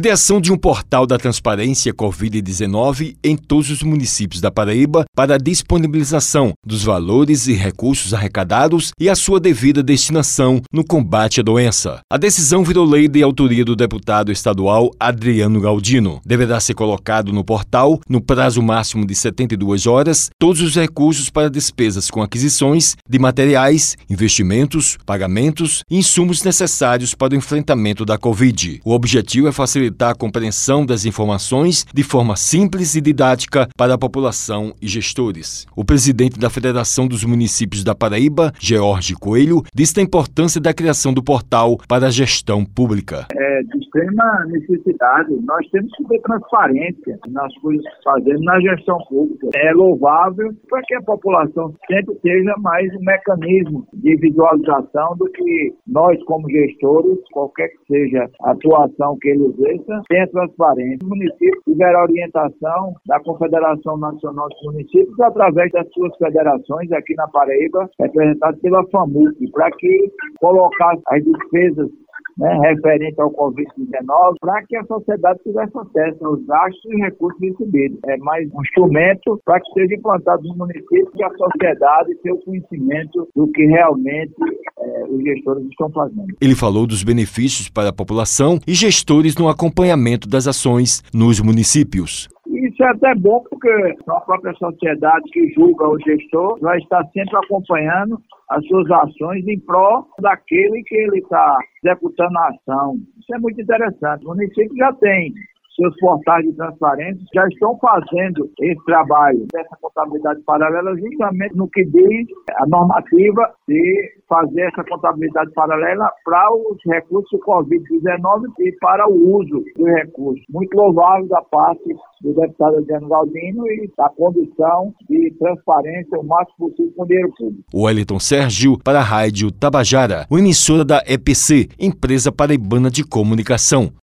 Criação de um portal da transparência Covid-19 em todos os municípios da Paraíba para a disponibilização dos valores e recursos arrecadados e a sua devida destinação no combate à doença. A decisão virou lei de autoria do deputado estadual Adriano Galdino. Deverá ser colocado no portal, no prazo máximo de 72 horas, todos os recursos para despesas com aquisições de materiais, investimentos, pagamentos e insumos necessários para o enfrentamento da Covid. O objetivo é facilitar a compreensão das informações de forma simples e didática para a população e gestores. O presidente da Federação dos Municípios da Paraíba, George Coelho, disse a importância da criação do portal para a gestão pública. É de extrema necessidade. Nós temos que ter transparência nas coisas que fazemos na gestão pública. É louvável para que a população sempre seja mais um mecanismo de visualização do que nós, como gestores, qualquer que seja a atuação que ele exerça, tenha transparência. O município tiverá orientação da Confederação Nacional dos Municípios através das suas federações aqui na Paraíba, representadas pela FAMUC, para que colocasse as despesas né, referente ao Covid-19, para que a sociedade tivesse acesso aos gastos e recursos recebidos. É mais um instrumento para que seja implantado no município e a sociedade tenha o conhecimento do que realmente os gestores estão fazendo. Ele falou dos benefícios para a população e gestores no acompanhamento das ações nos municípios. Isso é até bom porque a própria sociedade que julga o gestor vai estar sempre acompanhando as suas ações em prol daquele que ele está executando a ação. Isso é muito interessante. O município já tem seus portais de transparência já estão fazendo esse trabalho dessa contabilidade paralela justamente no que diz a normativa de fazer essa contabilidade paralela para os recursos do Covid-19 e para o uso dos recursos. Muito louvável da parte do deputado Adriano Galdino e da condição de transparência o máximo possível com o dinheiro público. Wellington Sérgio para a Rádio Tabajara, emissora da EPC, Empresa Paraibana de Comunicação.